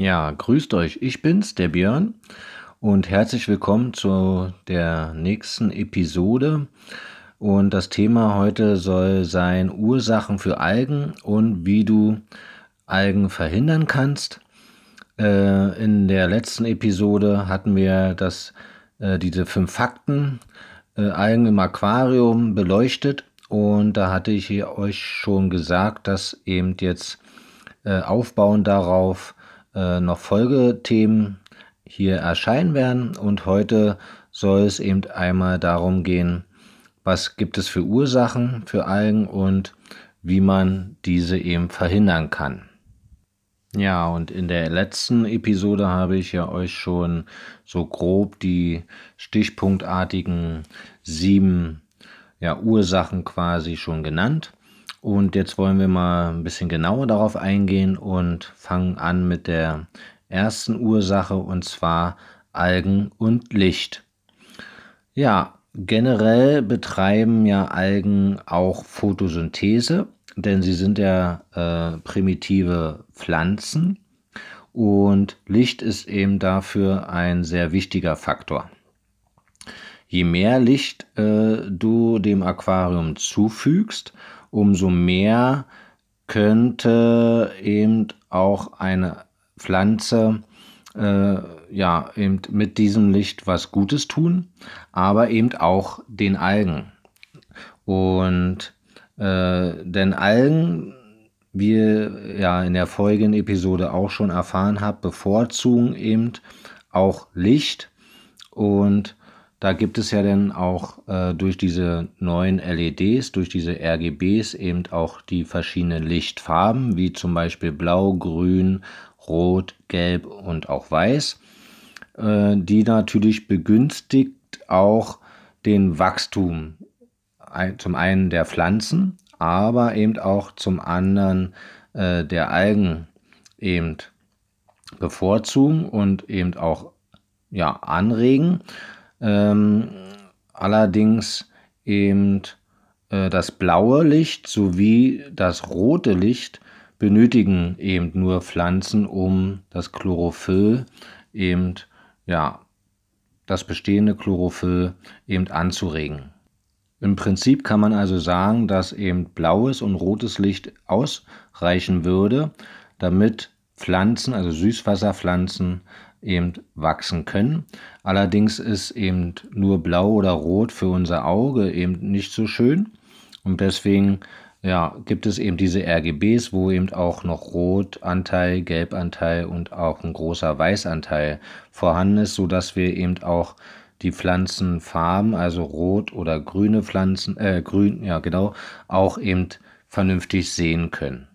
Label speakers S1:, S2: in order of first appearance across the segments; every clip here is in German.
S1: Ja, grüßt euch, ich bin's, der Björn und herzlich willkommen zu der nächsten Episode. Und das Thema heute soll sein Ursachen für Algen und wie du Algen verhindern kannst. Äh, in der letzten Episode hatten wir das, äh, diese fünf Fakten äh, Algen im Aquarium beleuchtet und da hatte ich euch schon gesagt, dass eben jetzt äh, aufbauend darauf äh, noch Folgethemen hier erscheinen werden. Und heute soll es eben einmal darum gehen, was gibt es für Ursachen für Algen und wie man diese eben verhindern kann. Ja, und in der letzten Episode habe ich ja euch schon so grob die stichpunktartigen sieben ja, Ursachen quasi schon genannt. Und jetzt wollen wir mal ein bisschen genauer darauf eingehen und fangen an mit der ersten Ursache und zwar Algen und Licht. Ja, generell betreiben ja Algen auch Photosynthese, denn sie sind ja äh, primitive Pflanzen und Licht ist eben dafür ein sehr wichtiger Faktor. Je mehr Licht äh, du dem Aquarium zufügst, umso mehr könnte eben auch eine Pflanze äh, ja eben mit diesem Licht was Gutes tun, aber eben auch den Algen. Und äh, denn Algen, wie ihr ja in der folgenden Episode auch schon erfahren habt, bevorzugen eben auch Licht und da gibt es ja dann auch äh, durch diese neuen LEDs, durch diese RGBs eben auch die verschiedenen Lichtfarben, wie zum Beispiel Blau, Grün, Rot, Gelb und auch Weiß, äh, die natürlich begünstigt auch den Wachstum zum einen der Pflanzen, aber eben auch zum anderen äh, der Algen eben bevorzugen und eben auch ja, anregen. Ähm, allerdings eben äh, das blaue Licht sowie das rote Licht benötigen eben nur Pflanzen, um das Chlorophyll eben, ja, das bestehende Chlorophyll eben anzuregen. Im Prinzip kann man also sagen, dass eben blaues und rotes Licht ausreichen würde, damit Pflanzen, also Süßwasserpflanzen, eben wachsen können. Allerdings ist eben nur blau oder rot für unser Auge eben nicht so schön. Und deswegen ja, gibt es eben diese RGBs, wo eben auch noch Rotanteil, Gelbanteil und auch ein großer Weißanteil vorhanden ist, sodass wir eben auch die Pflanzenfarben, also rot oder grüne Pflanzen, äh, grün, ja genau, auch eben vernünftig sehen können.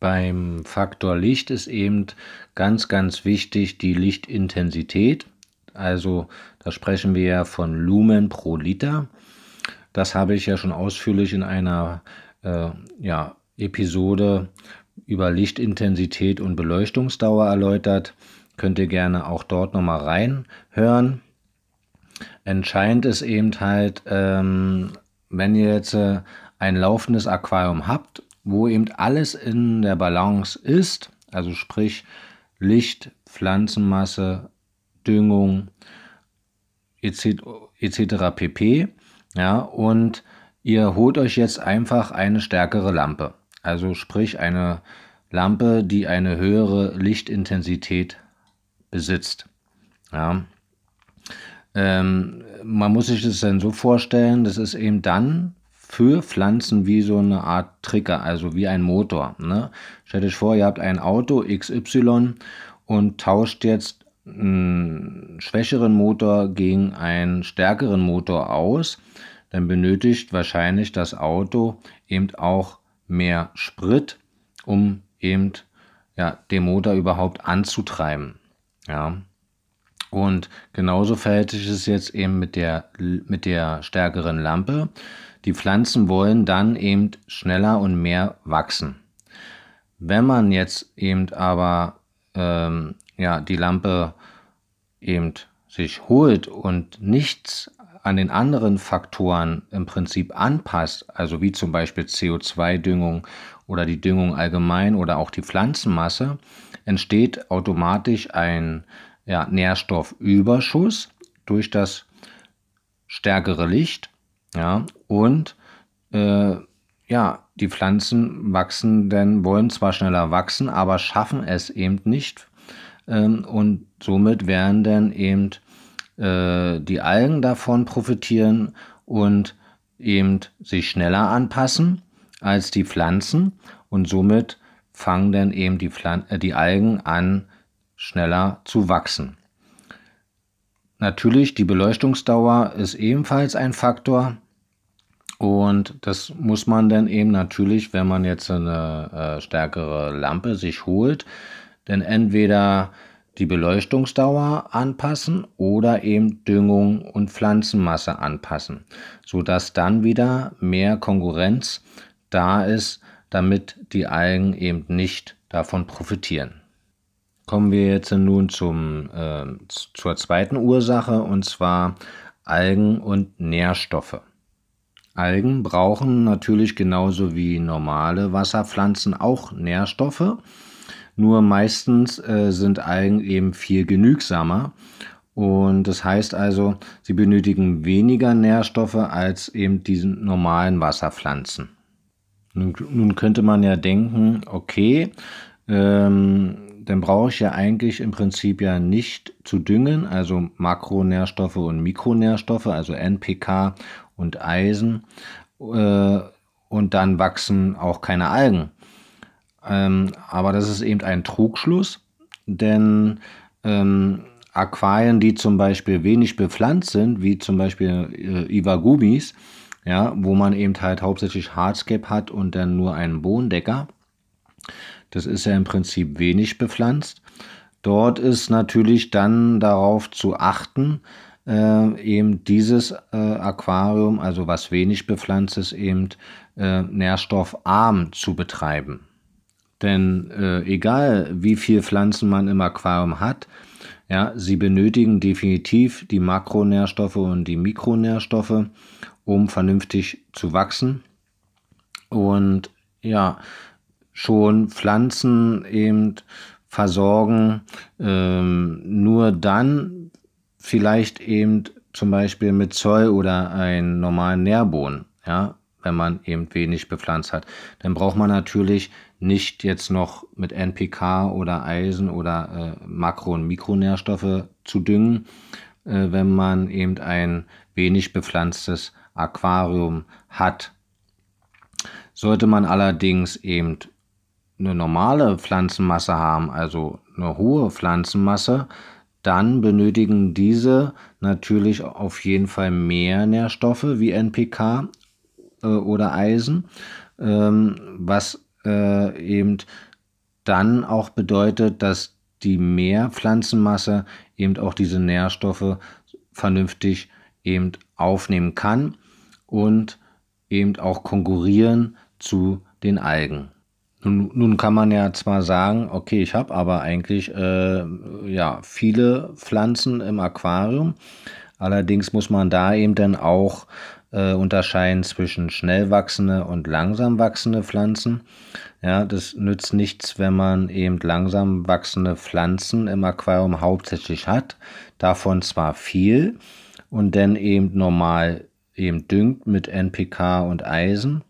S1: Beim Faktor Licht ist eben ganz, ganz wichtig die Lichtintensität. Also da sprechen wir ja von Lumen pro Liter. Das habe ich ja schon ausführlich in einer äh, ja, Episode über Lichtintensität und Beleuchtungsdauer erläutert. Könnt ihr gerne auch dort nochmal reinhören. Entscheidend ist eben halt, ähm, wenn ihr jetzt äh, ein laufendes Aquarium habt wo eben alles in der Balance ist, also sprich Licht, Pflanzenmasse, Düngung etc. pp. Ja, und ihr holt euch jetzt einfach eine stärkere Lampe. Also sprich eine Lampe, die eine höhere Lichtintensität besitzt. Ja. Ähm, man muss sich das dann so vorstellen, das ist eben dann für Pflanzen wie so eine Art Trigger, also wie ein Motor. Ne? Stellt euch vor, ihr habt ein Auto XY und tauscht jetzt einen schwächeren Motor gegen einen stärkeren Motor aus, dann benötigt wahrscheinlich das Auto eben auch mehr Sprit, um eben ja, den Motor überhaupt anzutreiben. Ja. Und genauso verhält sich es jetzt eben mit der, mit der stärkeren Lampe. Die Pflanzen wollen dann eben schneller und mehr wachsen. Wenn man jetzt eben aber ähm, ja, die Lampe eben sich holt und nichts an den anderen Faktoren im Prinzip anpasst, also wie zum Beispiel CO2-Düngung oder die Düngung allgemein oder auch die Pflanzenmasse, entsteht automatisch ein ja, Nährstoffüberschuss durch das stärkere Licht. Ja, und äh, ja, die Pflanzen wachsen denn, wollen zwar schneller wachsen, aber schaffen es eben nicht. Ähm, und somit werden dann eben äh, die Algen davon profitieren und eben sich schneller anpassen als die Pflanzen und somit fangen dann eben die, Pflan äh, die Algen an, schneller zu wachsen. Natürlich, die Beleuchtungsdauer ist ebenfalls ein Faktor. Und das muss man dann eben natürlich, wenn man jetzt eine äh, stärkere Lampe sich holt, dann entweder die Beleuchtungsdauer anpassen oder eben Düngung und Pflanzenmasse anpassen, sodass dann wieder mehr Konkurrenz da ist, damit die Algen eben nicht davon profitieren. Kommen wir jetzt nun zum, äh, zur zweiten Ursache und zwar Algen und Nährstoffe. Algen brauchen natürlich genauso wie normale Wasserpflanzen auch Nährstoffe, nur meistens äh, sind Algen eben viel genügsamer und das heißt also, sie benötigen weniger Nährstoffe als eben diesen normalen Wasserpflanzen. Nun, nun könnte man ja denken, okay, ähm, dann brauche ich ja eigentlich im Prinzip ja nicht zu düngen, also Makronährstoffe und Mikronährstoffe, also NPK und Eisen. Äh, und dann wachsen auch keine Algen. Ähm, aber das ist eben ein Trugschluss, denn ähm, Aquarien, die zum Beispiel wenig bepflanzt sind, wie zum Beispiel äh, Iwagumis, ja, wo man eben halt hauptsächlich Hardscape hat und dann nur einen Bodendecker, das ist ja im Prinzip wenig bepflanzt. Dort ist natürlich dann darauf zu achten, äh, eben dieses äh, Aquarium, also was wenig bepflanzt ist, eben äh, nährstoffarm zu betreiben. Denn äh, egal wie viel Pflanzen man im Aquarium hat, ja, sie benötigen definitiv die Makronährstoffe und die Mikronährstoffe, um vernünftig zu wachsen. Und ja, schon Pflanzen eben versorgen, ähm, nur dann vielleicht eben zum Beispiel mit Zoll oder einen normalen Nährboden, ja, wenn man eben wenig bepflanzt hat. Dann braucht man natürlich nicht jetzt noch mit NPK oder Eisen oder äh, Makro- und Mikronährstoffe zu düngen, äh, wenn man eben ein wenig bepflanztes Aquarium hat. Sollte man allerdings eben eine normale Pflanzenmasse haben, also eine hohe Pflanzenmasse, dann benötigen diese natürlich auf jeden Fall mehr Nährstoffe wie NPK äh, oder Eisen, ähm, was äh, eben dann auch bedeutet, dass die mehr Pflanzenmasse eben auch diese Nährstoffe vernünftig eben aufnehmen kann und eben auch konkurrieren zu den Algen. Nun, nun kann man ja zwar sagen, okay, ich habe aber eigentlich äh, ja viele Pflanzen im Aquarium. Allerdings muss man da eben dann auch äh, unterscheiden zwischen schnell wachsende und langsam wachsende Pflanzen. Ja, das nützt nichts, wenn man eben langsam wachsende Pflanzen im Aquarium hauptsächlich hat. Davon zwar viel und dann eben normal eben düngt mit NPK und Eisen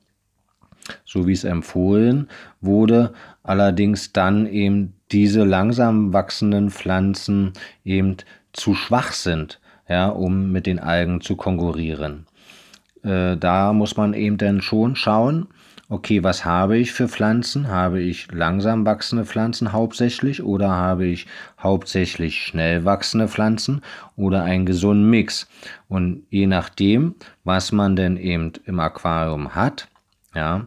S1: so wie es empfohlen wurde, allerdings dann eben diese langsam wachsenden Pflanzen eben zu schwach sind, ja, um mit den Algen zu konkurrieren. Äh, da muss man eben dann schon schauen, okay, was habe ich für Pflanzen? Habe ich langsam wachsende Pflanzen hauptsächlich oder habe ich hauptsächlich schnell wachsende Pflanzen oder einen gesunden Mix? Und je nachdem, was man denn eben im Aquarium hat, ja,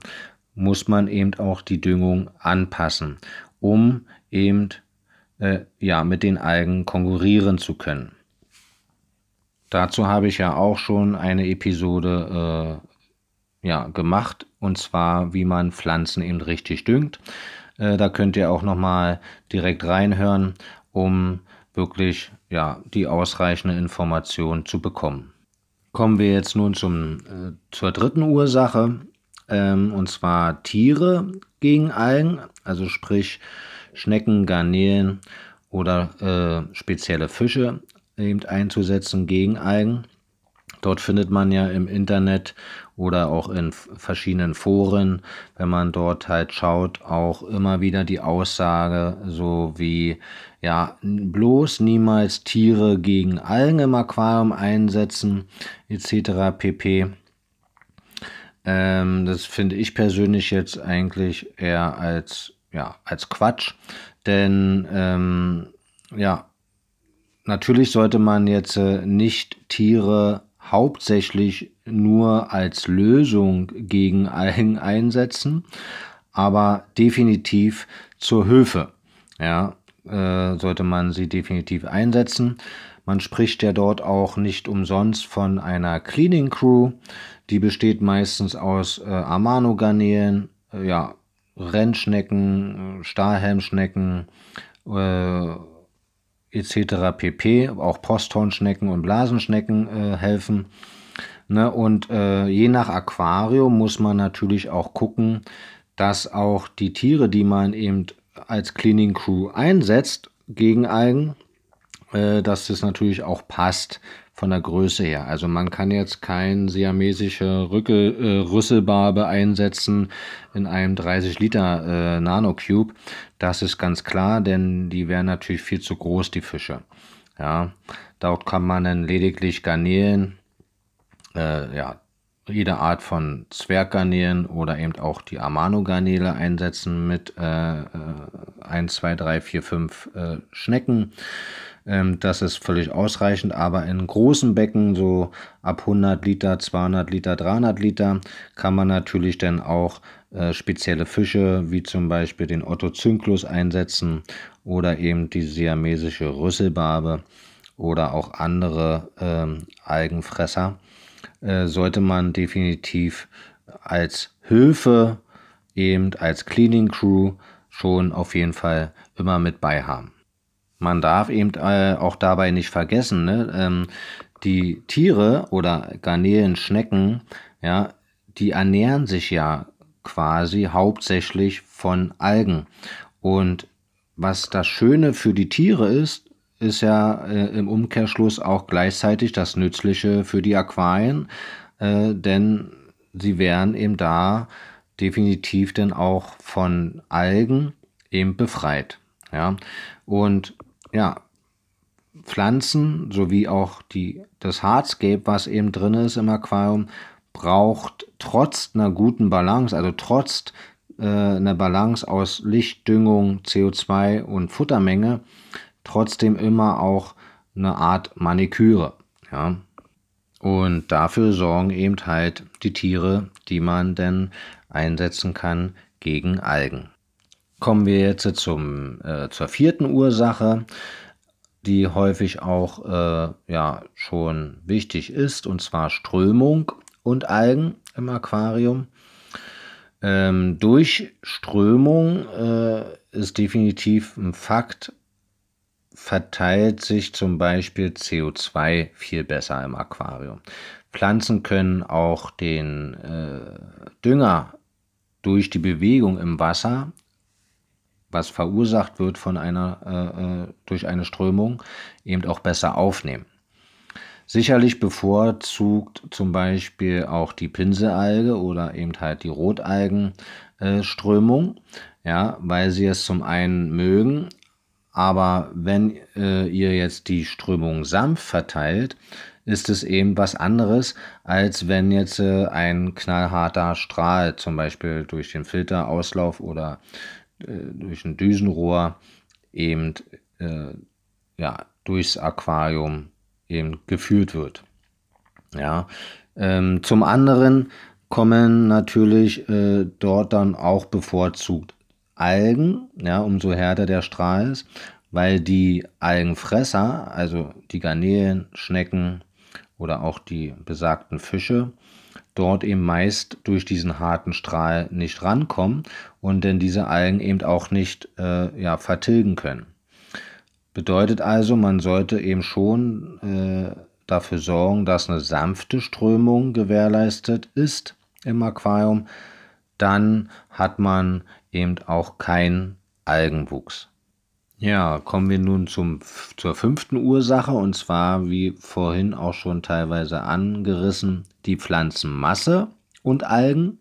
S1: muss man eben auch die Düngung anpassen, um eben äh, ja, mit den Algen konkurrieren zu können. Dazu habe ich ja auch schon eine Episode äh, ja, gemacht, und zwar, wie man Pflanzen eben richtig düngt. Äh, da könnt ihr auch nochmal direkt reinhören, um wirklich ja, die ausreichende Information zu bekommen. Kommen wir jetzt nun zum, äh, zur dritten Ursache ähm, und zwar Tiere gegen Algen, also sprich Schnecken, Garnelen oder äh, spezielle Fische eben einzusetzen gegen Algen. Dort findet man ja im Internet oder auch in verschiedenen Foren, wenn man dort halt schaut, auch immer wieder die Aussage, so wie, ja, bloß niemals Tiere gegen Algen im Aquarium einsetzen, etc. pp. Ähm, das finde ich persönlich jetzt eigentlich eher als, ja, als Quatsch, denn, ähm, ja, natürlich sollte man jetzt äh, nicht Tiere hauptsächlich nur als Lösung gegen Algen einsetzen, aber definitiv zur Hilfe. Ja, äh, sollte man sie definitiv einsetzen. Man spricht ja dort auch nicht umsonst von einer Cleaning Crew. Die besteht meistens aus äh, Amano-Garnelen, äh, ja, Rennschnecken, Stahlhelmschnecken, äh, etc. pp. Auch Posthornschnecken und Blasenschnecken äh, helfen. Ne? Und äh, je nach Aquarium muss man natürlich auch gucken, dass auch die Tiere, die man eben als Cleaning Crew einsetzt gegen Algen, äh, dass das natürlich auch passt von der Größe her. Also man kann jetzt kein siamesische Rückel, äh, Rüsselbarbe einsetzen in einem 30 Liter äh, Nanocube. Das ist ganz klar, denn die wären natürlich viel zu groß, die Fische. Ja, dort kann man dann lediglich Garnelen, äh, ja, jede Art von Zwerggarnelen oder eben auch die Amano-Garnele einsetzen mit äh, 1, 2, 3, 4, 5 äh, Schnecken. Ähm, das ist völlig ausreichend, aber in großen Becken, so ab 100 Liter, 200 Liter, 300 Liter, kann man natürlich dann auch äh, spezielle Fische, wie zum Beispiel den Otto Zynklus einsetzen oder eben die siamesische Rüsselbarbe oder auch andere ähm, Algenfresser, äh, sollte man definitiv als Hilfe, eben als Cleaning Crew schon auf jeden Fall immer mit bei haben man darf eben äh, auch dabei nicht vergessen, ne? ähm, die Tiere oder Garnelen, Schnecken, ja, die ernähren sich ja quasi hauptsächlich von Algen. Und was das Schöne für die Tiere ist, ist ja äh, im Umkehrschluss auch gleichzeitig das Nützliche für die Aquarien, äh, denn sie werden eben da definitiv dann auch von Algen eben befreit. Ja, und ja, Pflanzen sowie auch die, das Hardscape, was eben drin ist im Aquarium, braucht trotz einer guten Balance, also trotz äh, einer Balance aus Licht, Düngung, CO2 und Futtermenge, trotzdem immer auch eine Art Maniküre. Ja. Und dafür sorgen eben halt die Tiere, die man denn einsetzen kann gegen Algen. Kommen wir jetzt zum, äh, zur vierten Ursache, die häufig auch äh, ja, schon wichtig ist, und zwar Strömung und Algen im Aquarium. Ähm, durch Strömung äh, ist definitiv ein Fakt, verteilt sich zum Beispiel CO2 viel besser im Aquarium. Pflanzen können auch den äh, Dünger durch die Bewegung im Wasser was verursacht wird von einer, äh, äh, durch eine Strömung, eben auch besser aufnehmen. Sicherlich bevorzugt zum Beispiel auch die Pinselalge oder eben halt die Rotalgenströmung, äh, ja, weil sie es zum einen mögen, aber wenn äh, ihr jetzt die Strömung sanft verteilt, ist es eben was anderes, als wenn jetzt äh, ein knallharter Strahl zum Beispiel durch den Filterauslauf oder äh, durch ein Düsenrohr eben äh, ja, durchs Aquarium eben geführt wird. Ja, ähm, zum anderen kommen natürlich äh, dort dann auch bevorzugt Algen, ja, umso härter der Strahl ist, weil die Algenfresser, also die Garnelen, Schnecken oder auch die besagten Fische, dort eben meist durch diesen harten Strahl nicht rankommen und denn diese Algen eben auch nicht äh, ja, vertilgen können. Bedeutet also, man sollte eben schon äh, dafür sorgen, dass eine sanfte Strömung gewährleistet ist im Aquarium, dann hat man eben auch keinen Algenwuchs. Ja, kommen wir nun zum, zur fünften Ursache und zwar, wie vorhin auch schon teilweise angerissen, die Pflanzenmasse und Algen.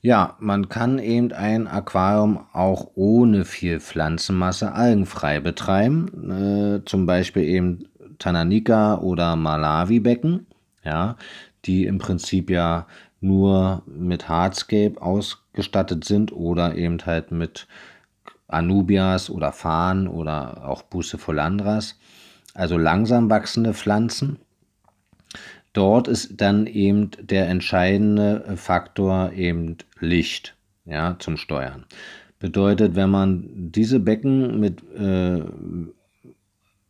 S1: Ja, man kann eben ein Aquarium auch ohne viel Pflanzenmasse algenfrei betreiben, äh, zum Beispiel eben Tananika oder Malawi-Becken, ja, die im Prinzip ja nur mit Hardscape ausgestattet sind oder eben halt mit Anubias oder Farn oder auch Bucephalandras, also langsam wachsende Pflanzen. Dort ist dann eben der entscheidende Faktor eben Licht, ja, zum Steuern. Bedeutet, wenn man diese Becken mit äh,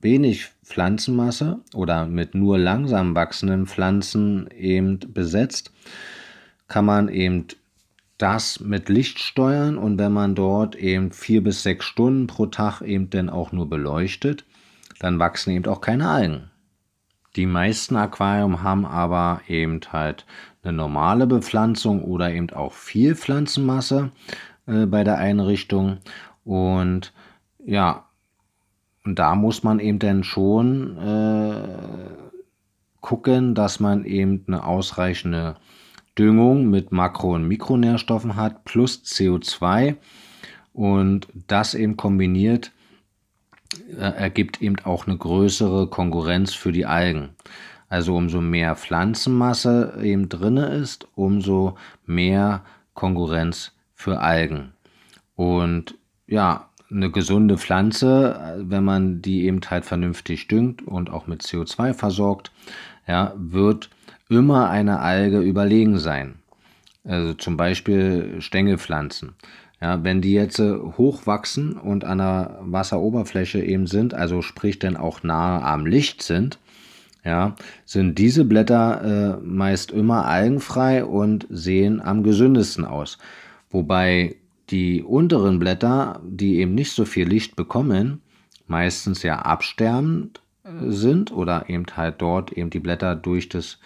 S1: wenig Pflanzenmasse oder mit nur langsam wachsenden Pflanzen eben besetzt, kann man eben das mit Licht steuern und wenn man dort eben vier bis sechs Stunden pro Tag eben dann auch nur beleuchtet, dann wachsen eben auch keine Algen. Die meisten Aquarium haben aber eben halt eine normale Bepflanzung oder eben auch viel Pflanzenmasse äh, bei der Einrichtung und ja, und da muss man eben dann schon äh, gucken, dass man eben eine ausreichende Düngung mit Makro- und Mikronährstoffen hat, plus CO2 und das eben kombiniert äh, ergibt eben auch eine größere Konkurrenz für die Algen. Also umso mehr Pflanzenmasse eben drin ist, umso mehr Konkurrenz für Algen. Und ja, eine gesunde Pflanze, wenn man die eben halt vernünftig düngt und auch mit CO2 versorgt, ja, wird immer eine Alge überlegen sein. Also zum Beispiel Stängelpflanzen. Ja, wenn die jetzt hoch wachsen und an der Wasseroberfläche eben sind, also sprich dann auch nahe am Licht sind, ja, sind diese Blätter äh, meist immer algenfrei und sehen am gesündesten aus. Wobei die unteren Blätter, die eben nicht so viel Licht bekommen, meistens ja absterbend äh, sind oder eben halt dort eben die Blätter durch das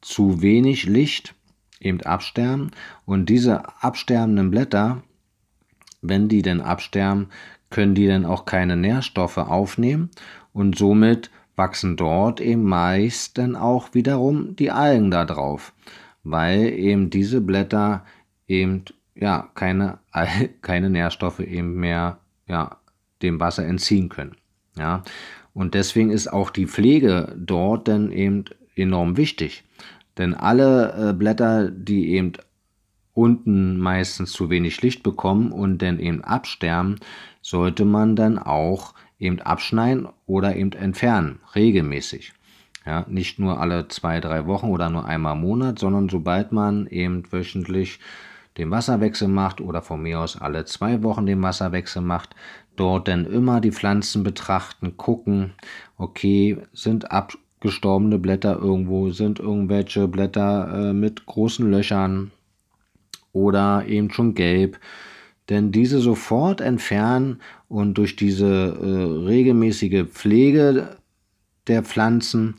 S1: zu wenig Licht eben absterben. Und diese absterbenden Blätter, wenn die denn absterben, können die dann auch keine Nährstoffe aufnehmen und somit wachsen dort eben meist dann auch wiederum die Algen da drauf, weil eben diese Blätter eben ja, keine, keine Nährstoffe eben mehr ja, dem Wasser entziehen können. Ja. Und deswegen ist auch die Pflege dort dann eben enorm wichtig. Denn alle äh, Blätter, die eben unten meistens zu wenig Licht bekommen und dann eben absterben, sollte man dann auch eben abschneiden oder eben entfernen, regelmäßig. Ja, nicht nur alle zwei, drei Wochen oder nur einmal im Monat, sondern sobald man eben wöchentlich den Wasserwechsel macht oder von mir aus alle zwei Wochen den Wasserwechsel macht, dort dann immer die Pflanzen betrachten, gucken, okay, sind abgestorbene Blätter irgendwo, sind irgendwelche Blätter äh, mit großen Löchern oder eben schon gelb, denn diese sofort entfernen und durch diese äh, regelmäßige Pflege der Pflanzen,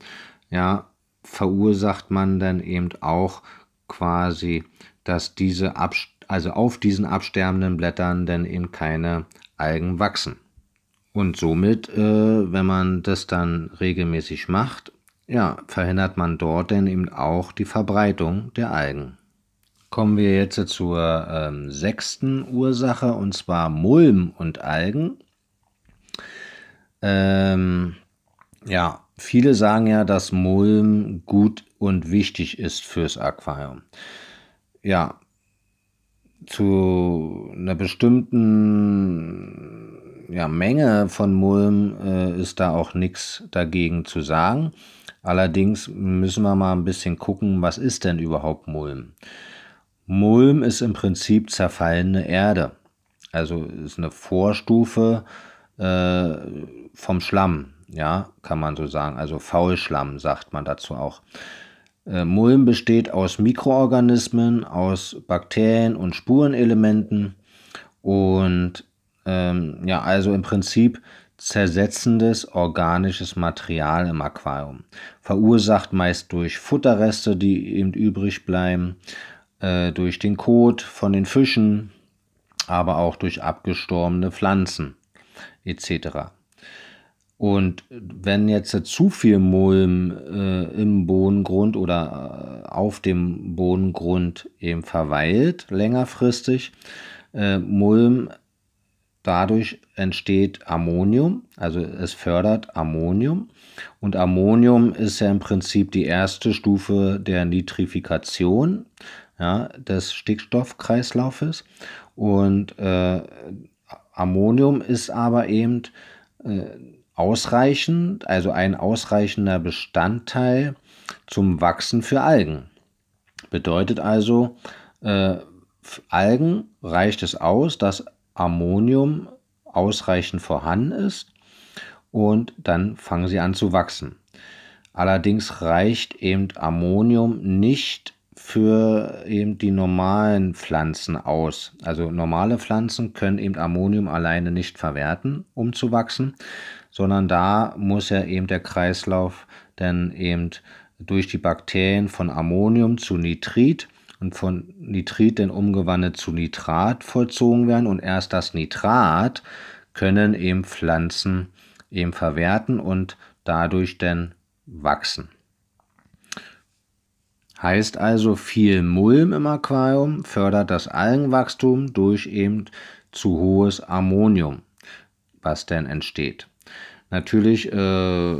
S1: ja, verursacht man dann eben auch quasi dass diese also auf diesen absterbenden Blättern dann eben keine Algen wachsen. Und somit, äh, wenn man das dann regelmäßig macht, ja, verhindert man dort dann eben auch die Verbreitung der Algen. Kommen wir jetzt zur ähm, sechsten Ursache und zwar Mulm und Algen. Ähm, ja, viele sagen ja, dass Mulm gut und wichtig ist fürs Aquarium ja, zu einer bestimmten ja, Menge von Mulm äh, ist da auch nichts dagegen zu sagen. Allerdings müssen wir mal ein bisschen gucken, was ist denn überhaupt Mulm? Mulm ist im Prinzip zerfallene Erde. Also ist eine Vorstufe äh, vom Schlamm, ja, kann man so sagen. Also Faulschlamm sagt man dazu auch. Äh, Mulm besteht aus Mikroorganismen, aus Bakterien und Spurenelementen und ähm, ja, also im Prinzip zersetzendes organisches Material im Aquarium. Verursacht meist durch Futterreste, die eben übrig bleiben, äh, durch den Kot von den Fischen, aber auch durch abgestorbene Pflanzen etc. Und wenn jetzt zu viel Mulm äh, im Bodengrund oder äh, auf dem Bodengrund eben verweilt, längerfristig, äh, Mulm, dadurch entsteht Ammonium, also es fördert Ammonium. Und Ammonium ist ja im Prinzip die erste Stufe der Nitrifikation ja, des Stickstoffkreislaufes. Und äh, Ammonium ist aber eben äh, ausreichend, also ein ausreichender Bestandteil zum Wachsen für Algen. Bedeutet also, äh, Algen reicht es aus, dass Ammonium ausreichend vorhanden ist und dann fangen sie an zu wachsen. Allerdings reicht eben Ammonium nicht für eben die normalen Pflanzen aus. Also normale Pflanzen können eben Ammonium alleine nicht verwerten, um zu wachsen, sondern da muss ja eben der Kreislauf dann eben durch die Bakterien von Ammonium zu Nitrit und von Nitrit dann umgewandelt zu Nitrat vollzogen werden und erst das Nitrat können eben Pflanzen eben verwerten und dadurch dann wachsen. Heißt also, viel Mulm im Aquarium fördert das Algenwachstum durch eben zu hohes Ammonium, was dann entsteht. Natürlich äh,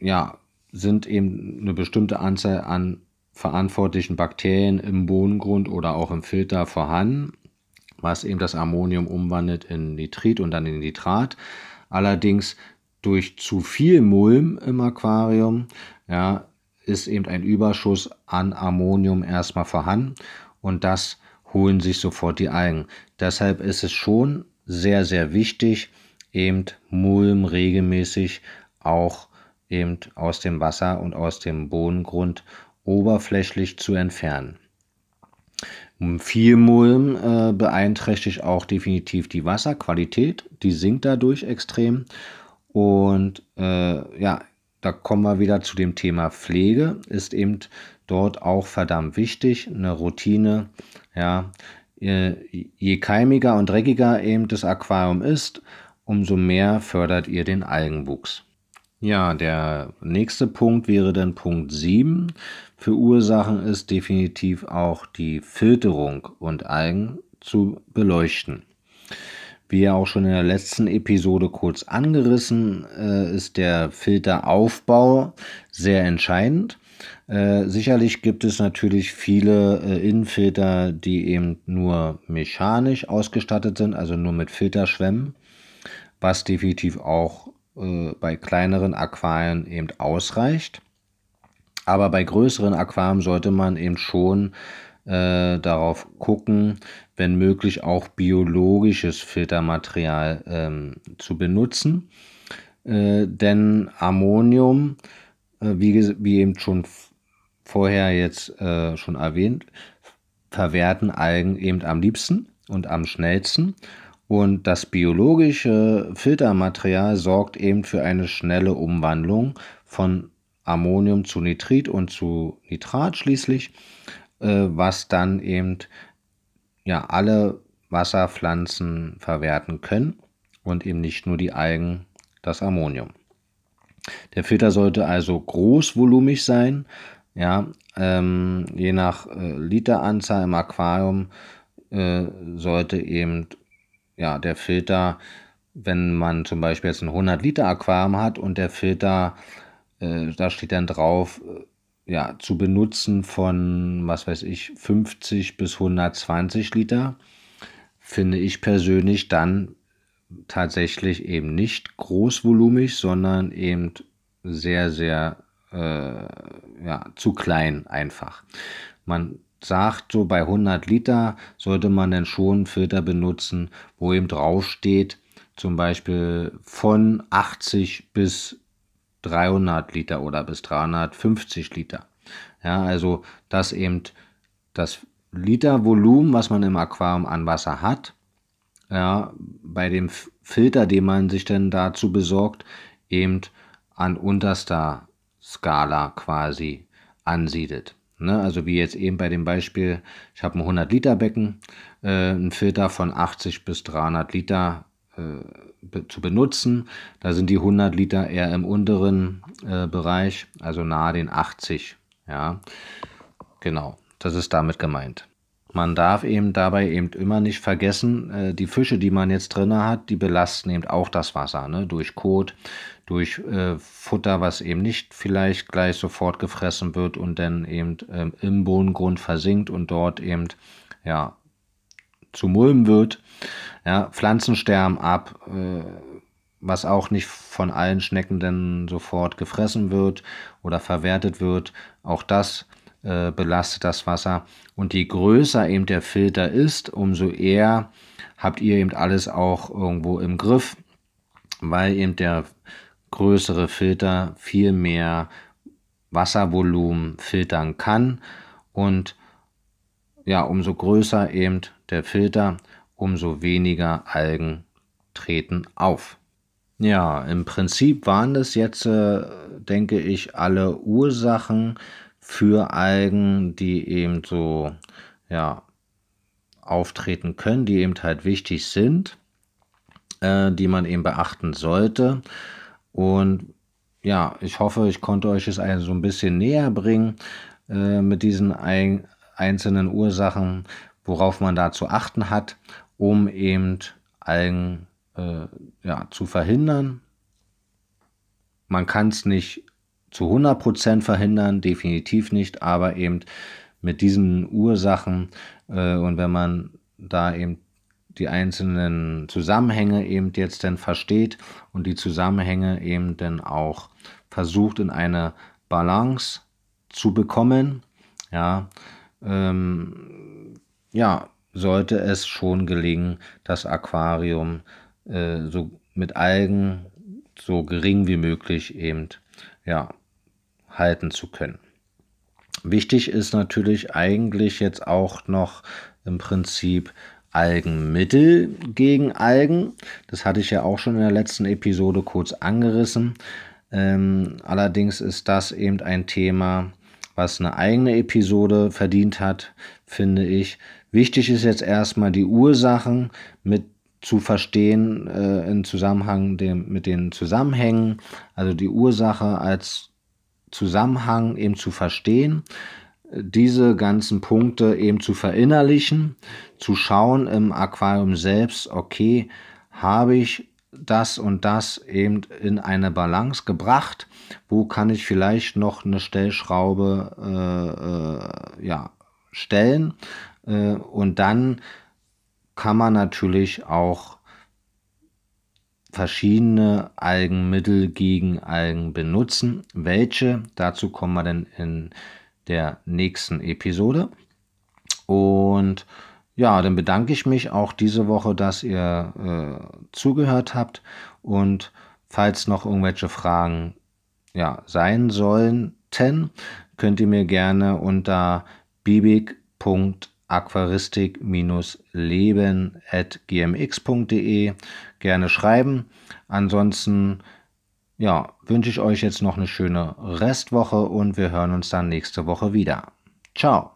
S1: ja, sind eben eine bestimmte Anzahl an verantwortlichen Bakterien im Bodengrund oder auch im Filter vorhanden, was eben das Ammonium umwandelt in Nitrit und dann in Nitrat. Allerdings durch zu viel Mulm im Aquarium ja, ist eben ein Überschuss an Ammonium erstmal vorhanden und das holen sich sofort die Algen. Deshalb ist es schon sehr, sehr wichtig, eben Mulm regelmäßig auch eben aus dem Wasser und aus dem Bodengrund oberflächlich zu entfernen. Viel Mulm äh, beeinträchtigt auch definitiv die Wasserqualität, die sinkt dadurch extrem. Und äh, ja, da kommen wir wieder zu dem Thema Pflege, ist eben dort auch verdammt wichtig, eine Routine. Ja, je keimiger und dreckiger eben das Aquarium ist, umso mehr fördert ihr den Algenwuchs. Ja, der nächste Punkt wäre dann Punkt 7. Für Ursachen ist definitiv auch die Filterung und Algen zu beleuchten. Wie ja auch schon in der letzten Episode kurz angerissen, äh, ist der Filteraufbau sehr entscheidend. Äh, sicherlich gibt es natürlich viele äh, Innenfilter, die eben nur mechanisch ausgestattet sind, also nur mit Filterschwämmen, was definitiv auch äh, bei kleineren Aquarien eben ausreicht. Aber bei größeren Aquarien sollte man eben schon äh, darauf gucken, wenn möglich auch biologisches Filtermaterial ähm, zu benutzen. Äh, denn Ammonium, äh, wie, wie, eben schon vorher jetzt äh, schon erwähnt, verwerten Algen eben am liebsten und am schnellsten. Und das biologische Filtermaterial sorgt eben für eine schnelle Umwandlung von Ammonium zu Nitrit und zu Nitrat schließlich was dann eben ja alle Wasserpflanzen verwerten können und eben nicht nur die Algen das Ammonium. Der Filter sollte also großvolumig sein, ja, ähm, je nach äh, Literanzahl im Aquarium äh, sollte eben ja, der Filter, wenn man zum Beispiel jetzt ein 100 Liter Aquarium hat und der Filter, äh, da steht dann drauf, ja, zu benutzen von, was weiß ich, 50 bis 120 Liter, finde ich persönlich dann tatsächlich eben nicht großvolumig, sondern eben sehr, sehr äh, ja, zu klein einfach. Man sagt so, bei 100 Liter sollte man dann schon einen Filter benutzen, wo eben draufsteht, zum Beispiel von 80 bis 300 Liter oder bis 350 Liter. Ja, also dass eben das Litervolumen, was man im Aquarium an Wasser hat, ja, bei dem Filter, den man sich dann dazu besorgt, eben an unterster Skala quasi ansiedelt. Ne? Also wie jetzt eben bei dem Beispiel, ich habe ein 100 Liter Becken, äh, ein Filter von 80 bis 300 Liter zu benutzen. Da sind die 100 Liter eher im unteren äh, Bereich, also nahe den 80. Ja, genau, das ist damit gemeint. Man darf eben dabei eben immer nicht vergessen, äh, die Fische, die man jetzt drin hat, die belasten eben auch das Wasser, ne? durch Kot, durch äh, Futter, was eben nicht vielleicht gleich sofort gefressen wird und dann eben ähm, im Bodengrund versinkt und dort eben ja zu Mulm wird. Ja, Pflanzen sterben ab, äh, was auch nicht von allen Schnecken dann sofort gefressen wird oder verwertet wird. Auch das äh, belastet das Wasser. Und je größer eben der Filter ist, umso eher habt ihr eben alles auch irgendwo im Griff, weil eben der größere Filter viel mehr Wasservolumen filtern kann und ja, umso größer eben der Filter, umso weniger Algen treten auf. Ja, im Prinzip waren das jetzt, äh, denke ich, alle Ursachen für Algen, die eben so, ja, auftreten können, die eben halt wichtig sind, äh, die man eben beachten sollte. Und ja, ich hoffe, ich konnte euch es also so ein bisschen näher bringen äh, mit diesen ein, einzelnen Ursachen, worauf man da zu achten hat, um eben Algen äh, ja, zu verhindern. Man kann es nicht zu 100% verhindern, definitiv nicht, aber eben mit diesen Ursachen äh, und wenn man da eben die einzelnen Zusammenhänge eben jetzt dann versteht und die Zusammenhänge eben dann auch versucht in eine Balance zu bekommen, ja, ähm, ja, sollte es schon gelingen, das Aquarium äh, so mit Algen so gering wie möglich eben ja, halten zu können. Wichtig ist natürlich eigentlich jetzt auch noch im Prinzip Algenmittel gegen Algen. Das hatte ich ja auch schon in der letzten Episode kurz angerissen. Ähm, allerdings ist das eben ein Thema, was eine eigene Episode verdient hat, finde ich. Wichtig ist jetzt erstmal die Ursachen mit zu verstehen äh, im Zusammenhang dem, mit den Zusammenhängen, also die Ursache als Zusammenhang eben zu verstehen diese ganzen Punkte eben zu verinnerlichen, zu schauen im Aquarium selbst, okay, habe ich das und das eben in eine Balance gebracht, wo kann ich vielleicht noch eine Stellschraube äh, äh, ja, stellen und dann kann man natürlich auch verschiedene Algenmittel gegen Algen benutzen. Welche? Dazu kommen wir dann in der nächsten Episode. Und ja, dann bedanke ich mich auch diese Woche, dass ihr äh, zugehört habt. Und falls noch irgendwelche Fragen ja, sein sollten, könnt ihr mir gerne unter bibig.aquaristik-leben.gmx.de gerne schreiben. Ansonsten ja, wünsche ich euch jetzt noch eine schöne Restwoche und wir hören uns dann nächste Woche wieder. Ciao.